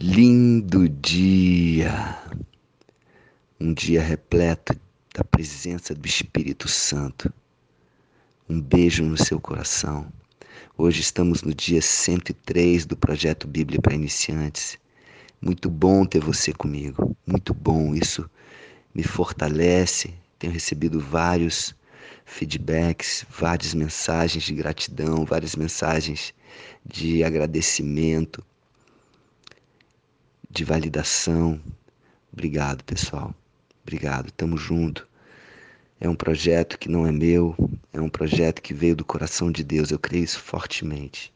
Lindo dia, um dia repleto da presença do Espírito Santo. Um beijo no seu coração. Hoje estamos no dia 103 do projeto Bíblia para Iniciantes. Muito bom ter você comigo, muito bom. Isso me fortalece. Tenho recebido vários feedbacks, várias mensagens de gratidão, várias mensagens de agradecimento de validação. Obrigado, pessoal. Obrigado. Tamo junto. É um projeto que não é meu, é um projeto que veio do coração de Deus. Eu creio isso fortemente.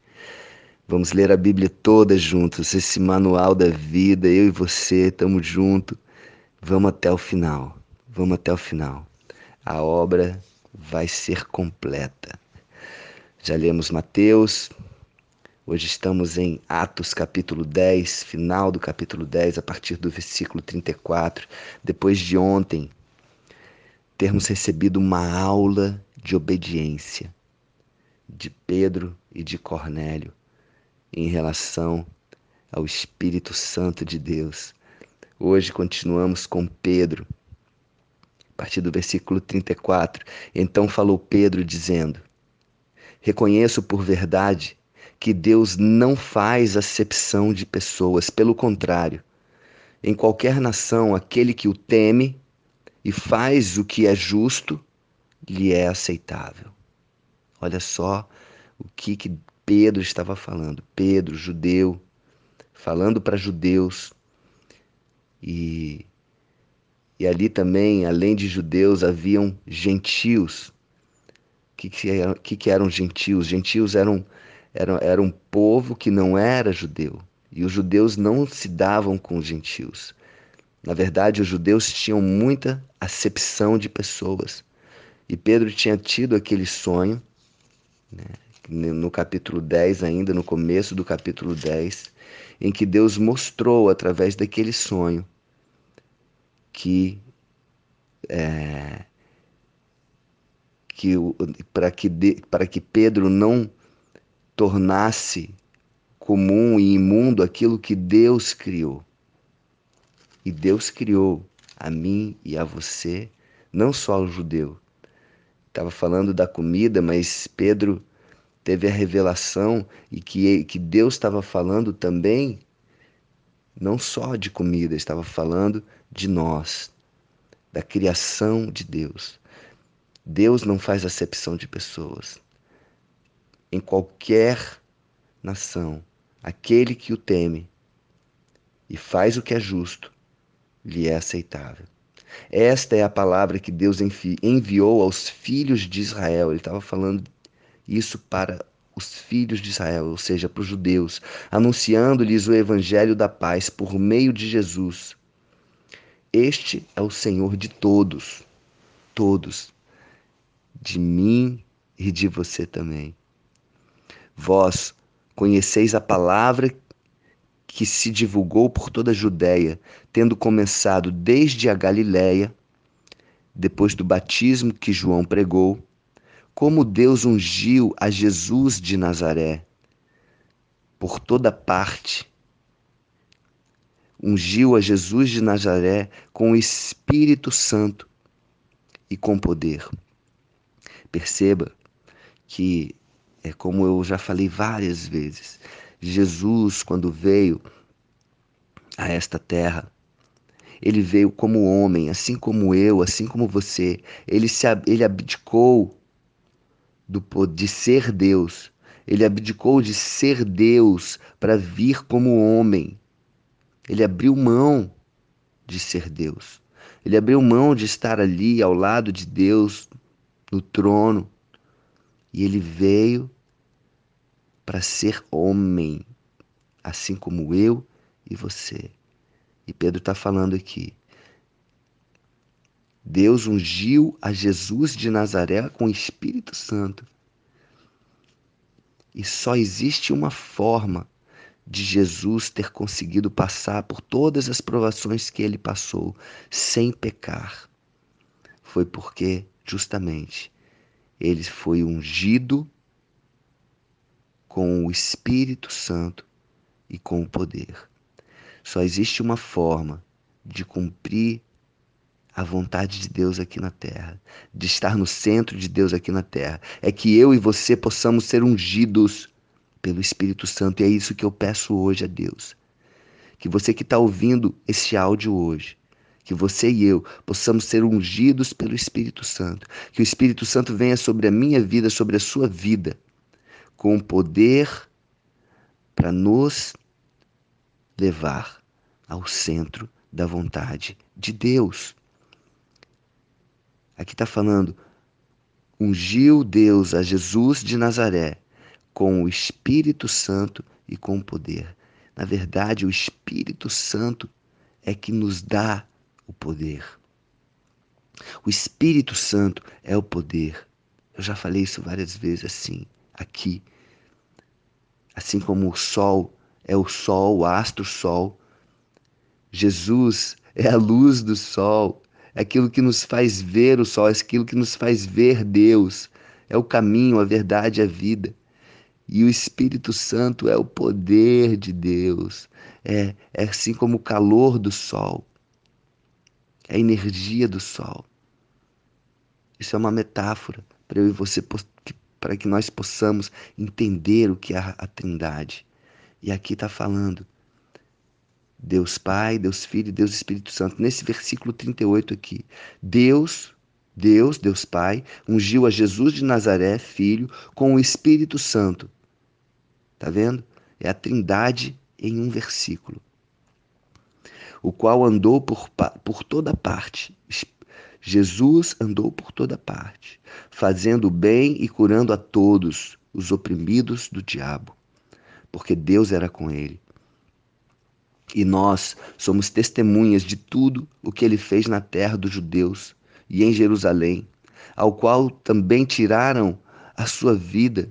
Vamos ler a Bíblia toda juntos, esse manual da vida, eu e você, tamo junto. Vamos até o final. Vamos até o final. A obra vai ser completa. Já lemos Mateus, Hoje estamos em Atos capítulo 10, final do capítulo 10, a partir do versículo 34. Depois de ontem termos recebido uma aula de obediência de Pedro e de Cornélio em relação ao Espírito Santo de Deus. Hoje continuamos com Pedro, a partir do versículo 34. Então falou Pedro, dizendo: Reconheço por verdade que Deus não faz acepção de pessoas, pelo contrário. Em qualquer nação, aquele que o teme e faz o que é justo, lhe é aceitável. Olha só o que, que Pedro estava falando. Pedro, judeu, falando para judeus. E, e ali também, além de judeus, haviam gentios. O que, que, que, que eram gentios? Gentios eram era, era um povo que não era judeu. E os judeus não se davam com os gentios. Na verdade, os judeus tinham muita acepção de pessoas. E Pedro tinha tido aquele sonho, né, no capítulo 10, ainda no começo do capítulo 10, em que Deus mostrou através daquele sonho que é, que para que, para que Pedro não tornasse comum e imundo aquilo que Deus criou. E Deus criou a mim e a você, não só o judeu. Estava falando da comida, mas Pedro teve a revelação e que, que Deus estava falando também, não só de comida, estava falando de nós, da criação de Deus. Deus não faz acepção de pessoas em qualquer nação, aquele que o teme e faz o que é justo, lhe é aceitável. Esta é a palavra que Deus enviou aos filhos de Israel. Ele estava falando isso para os filhos de Israel, ou seja, para os judeus, anunciando-lhes o evangelho da paz por meio de Jesus. Este é o Senhor de todos, todos, de mim e de você também. Vós conheceis a palavra que se divulgou por toda a Judéia, tendo começado desde a Galiléia, depois do batismo que João pregou, como Deus ungiu a Jesus de Nazaré por toda parte. Ungiu a Jesus de Nazaré com o Espírito Santo e com poder. Perceba que é como eu já falei várias vezes. Jesus, quando veio a esta terra, ele veio como homem, assim como eu, assim como você. Ele, se, ele abdicou do, de ser Deus. Ele abdicou de ser Deus para vir como homem. Ele abriu mão de ser Deus. Ele abriu mão de estar ali ao lado de Deus no trono. E ele veio para ser homem, assim como eu e você. E Pedro está falando aqui. Deus ungiu a Jesus de Nazaré com o Espírito Santo. E só existe uma forma de Jesus ter conseguido passar por todas as provações que ele passou sem pecar. Foi porque, justamente, ele foi ungido com o Espírito Santo e com o poder. Só existe uma forma de cumprir a vontade de Deus aqui na terra, de estar no centro de Deus aqui na terra. É que eu e você possamos ser ungidos pelo Espírito Santo. E é isso que eu peço hoje a Deus. Que você que está ouvindo esse áudio hoje, que você e eu possamos ser ungidos pelo Espírito Santo. Que o Espírito Santo venha sobre a minha vida, sobre a sua vida, com poder para nos levar ao centro da vontade de Deus. Aqui está falando, ungiu Deus a Jesus de Nazaré com o Espírito Santo e com poder. Na verdade, o Espírito Santo é que nos dá o poder. O Espírito Santo é o poder. Eu já falei isso várias vezes assim, aqui. Assim como o sol é o sol, o astro sol. Jesus é a luz do sol, é aquilo que nos faz ver o sol, é aquilo que nos faz ver Deus. É o caminho, a verdade, a vida. E o Espírito Santo é o poder de Deus, é, é assim como o calor do sol, é a energia do sol. Isso é uma metáfora para eu e você, para que nós possamos entender o que é a, Trindade. E aqui está falando Deus Pai, Deus Filho e Deus Espírito Santo. Nesse versículo 38 aqui, Deus, Deus, Deus Pai, ungiu a Jesus de Nazaré, filho, com o Espírito Santo. Tá vendo? É a Trindade em um versículo. O qual andou por, por toda parte. Jesus andou por toda parte, fazendo bem e curando a todos os oprimidos do diabo, porque Deus era com ele. E nós somos testemunhas de tudo o que ele fez na terra dos judeus e em Jerusalém, ao qual também tiraram a sua vida,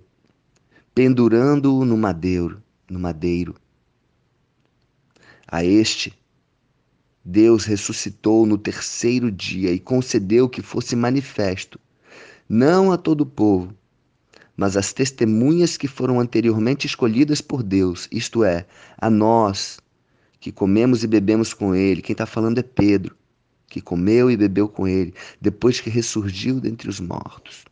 pendurando-o no madeiro, no madeiro. A este Deus ressuscitou no terceiro dia e concedeu que fosse manifesto, não a todo o povo, mas às testemunhas que foram anteriormente escolhidas por Deus, isto é, a nós, que comemos e bebemos com ele. Quem está falando é Pedro, que comeu e bebeu com ele, depois que ressurgiu dentre os mortos.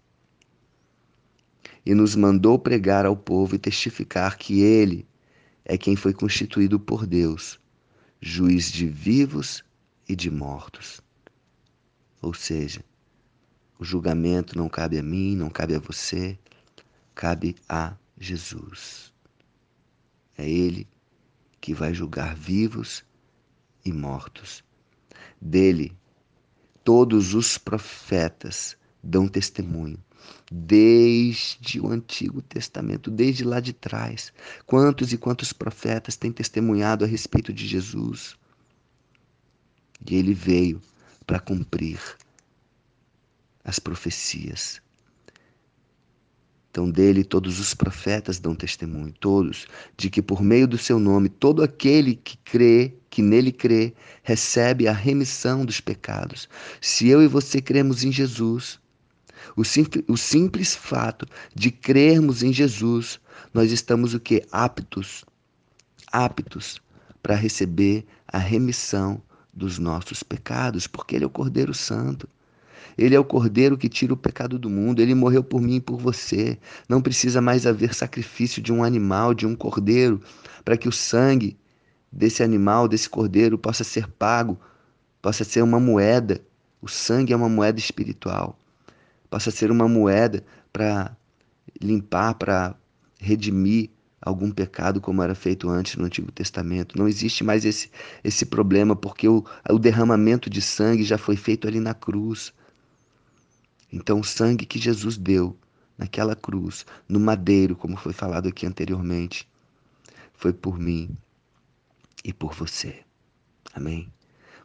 E nos mandou pregar ao povo e testificar que ele é quem foi constituído por Deus, juiz de vivos e de mortos. Ou seja, o julgamento não cabe a mim, não cabe a você, cabe a Jesus. É Ele que vai julgar vivos e mortos. Dele, todos os profetas dão testemunho, desde o Antigo Testamento, desde lá de trás. Quantos e quantos profetas têm testemunhado a respeito de Jesus? E ele veio para cumprir as profecias. Então, dele todos os profetas dão testemunho, todos, de que por meio do seu nome, todo aquele que crê, que nele crê, recebe a remissão dos pecados. Se eu e você cremos em Jesus, o simples, o simples fato de crermos em Jesus, nós estamos o que? Aptos, aptos para receber a remissão dos nossos pecados, porque Ele é o Cordeiro Santo. Ele é o cordeiro que tira o pecado do mundo. Ele morreu por mim e por você. Não precisa mais haver sacrifício de um animal, de um cordeiro, para que o sangue desse animal, desse cordeiro, possa ser pago, possa ser uma moeda. O sangue é uma moeda espiritual. Possa ser uma moeda para limpar, para redimir algum pecado como era feito antes no Antigo Testamento. Não existe mais esse, esse problema, porque o, o derramamento de sangue já foi feito ali na cruz. Então, o sangue que Jesus deu naquela cruz, no madeiro, como foi falado aqui anteriormente, foi por mim e por você. Amém?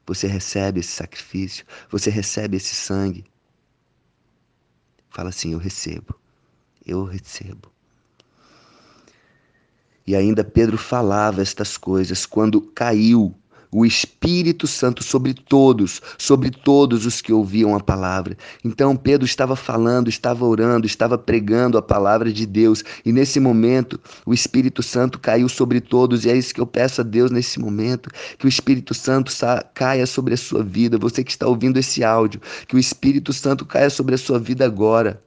Você recebe esse sacrifício, você recebe esse sangue. Fala assim: Eu recebo, eu recebo. E ainda Pedro falava estas coisas quando caiu o Espírito Santo sobre todos, sobre todos os que ouviam a palavra. Então Pedro estava falando, estava orando, estava pregando a palavra de Deus, e nesse momento o Espírito Santo caiu sobre todos, e é isso que eu peço a Deus nesse momento, que o Espírito Santo caia sobre a sua vida, você que está ouvindo esse áudio, que o Espírito Santo caia sobre a sua vida agora.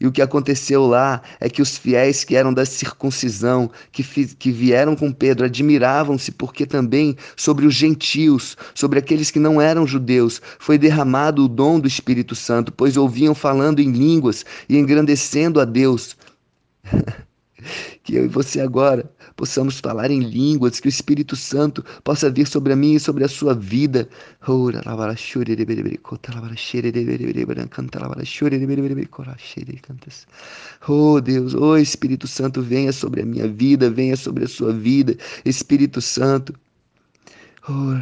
E o que aconteceu lá é que os fiéis que eram da circuncisão, que, que vieram com Pedro, admiravam-se, porque também sobre os gentios, sobre aqueles que não eram judeus, foi derramado o dom do Espírito Santo, pois ouviam falando em línguas e engrandecendo a Deus. que eu e você agora possamos falar em línguas, que o Espírito Santo possa vir sobre a minha e sobre a sua vida. Oh Deus, oh Espírito Santo, venha sobre a minha vida, venha sobre a sua vida, Espírito Santo. Oh,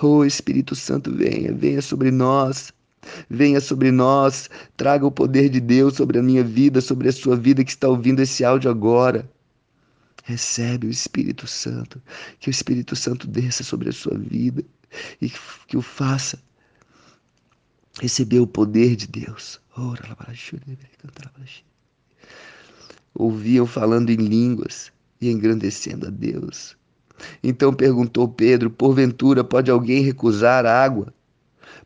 Oh Espírito Santo, venha, venha sobre nós. Venha sobre nós, traga o poder de Deus sobre a minha vida, sobre a sua vida que está ouvindo esse áudio agora. Recebe o Espírito Santo, que o Espírito Santo desça sobre a sua vida e que o faça receber o poder de Deus. Ouviam falando em línguas e engrandecendo a Deus. Então perguntou Pedro: Porventura pode alguém recusar água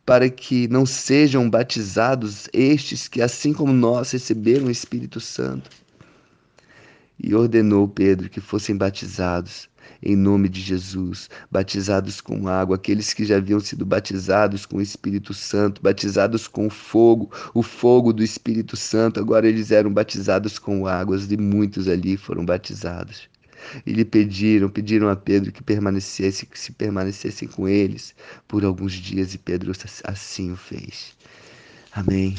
para que não sejam batizados estes que, assim como nós, receberam o Espírito Santo? E ordenou Pedro que fossem batizados em nome de Jesus, batizados com água, aqueles que já haviam sido batizados com o Espírito Santo, batizados com fogo, o fogo do Espírito Santo, agora eles eram batizados com águas e muitos ali foram batizados e lhe pediram, pediram a Pedro que permanecesse, que se permanecessem com eles por alguns dias, e Pedro assim o fez. Amém.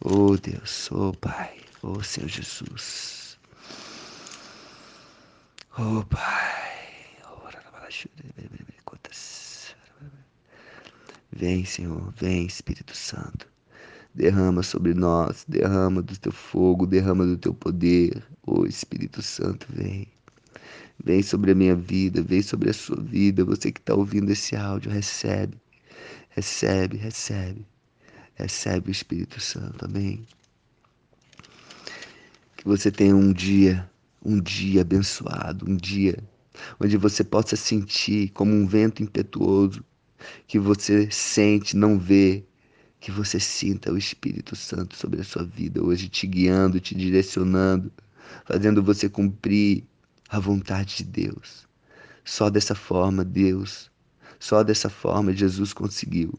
Oh Deus, oh Pai, oh Senhor Jesus. Oh Pai. Vem, Senhor, vem, Espírito Santo. Derrama sobre nós, derrama do teu fogo, derrama do teu poder. Ô oh, Espírito Santo, vem. Vem sobre a minha vida, vem sobre a sua vida. Você que está ouvindo esse áudio, recebe, recebe, recebe. Recebe o Espírito Santo, amém. Que você tenha um dia, um dia abençoado, um dia onde você possa sentir como um vento impetuoso que você sente, não vê, que você sinta o Espírito Santo sobre a sua vida hoje, te guiando, te direcionando, fazendo você cumprir a vontade de Deus. Só dessa forma, Deus, só dessa forma Jesus conseguiu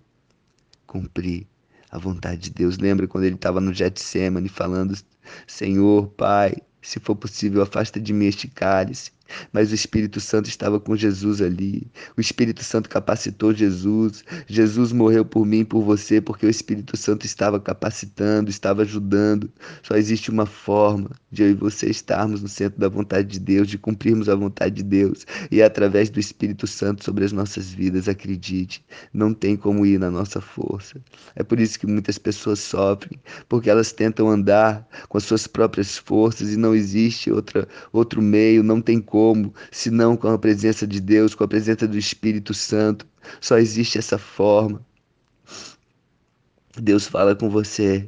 cumprir a vontade de Deus. Lembra quando ele estava no Getsemane falando: Senhor, Pai, se for possível, afasta de mim este cálice. Mas o Espírito Santo estava com Jesus ali. O Espírito Santo capacitou Jesus. Jesus morreu por mim por você, porque o Espírito Santo estava capacitando, estava ajudando. Só existe uma forma de eu e você estarmos no centro da vontade de Deus, de cumprirmos a vontade de Deus. E é através do Espírito Santo sobre as nossas vidas, acredite. Não tem como ir na nossa força. É por isso que muitas pessoas sofrem, porque elas tentam andar com as suas próprias forças e não existe outra, outro meio, não tem como como, senão com a presença de Deus, com a presença do Espírito Santo. Só existe essa forma. Deus fala com você.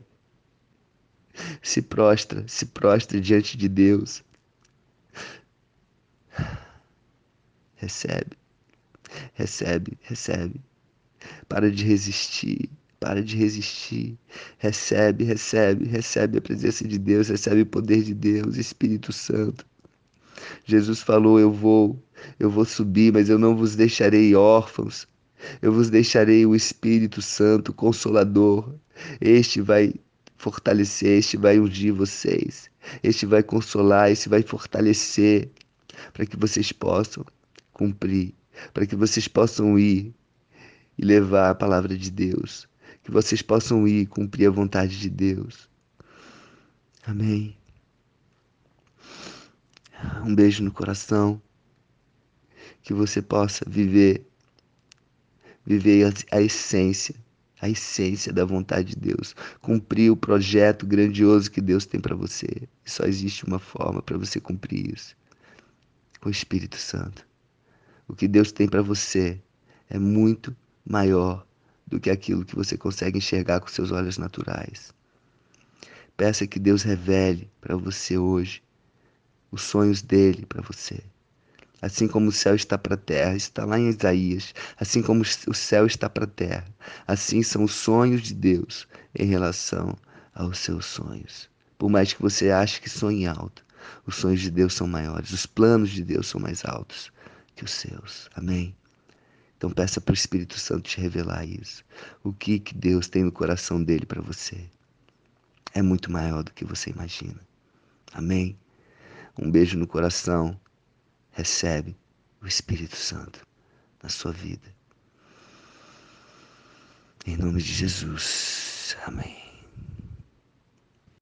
Se prostra, se prostra diante de Deus. Recebe, recebe, recebe. Para de resistir, para de resistir. Recebe, recebe, recebe a presença de Deus, recebe o poder de Deus, Espírito Santo. Jesus falou: Eu vou, eu vou subir, mas eu não vos deixarei órfãos. Eu vos deixarei o Espírito Santo, Consolador. Este vai fortalecer, este vai ungir vocês. Este vai consolar, este vai fortalecer para que vocês possam cumprir, para que vocês possam ir e levar a palavra de Deus, que vocês possam ir cumprir a vontade de Deus. Amém. Um beijo no coração. Que você possa viver, viver a, essência, a essência da vontade de Deus, cumprir o projeto grandioso que Deus tem para você. E só existe uma forma para você cumprir isso: com o Espírito Santo. O que Deus tem para você é muito maior do que aquilo que você consegue enxergar com seus olhos naturais. Peça que Deus revele para você hoje os sonhos dele para você. Assim como o céu está para a terra, está lá em Isaías. Assim como o céu está para a terra, assim são os sonhos de Deus em relação aos seus sonhos. Por mais que você ache que sonhe alto, os sonhos de Deus são maiores, os planos de Deus são mais altos que os seus. Amém? Então peça para o Espírito Santo te revelar isso. O que, que Deus tem no coração dele para você é muito maior do que você imagina. Amém? Um beijo no coração recebe o Espírito Santo na sua vida. Em nome de Jesus. Amém.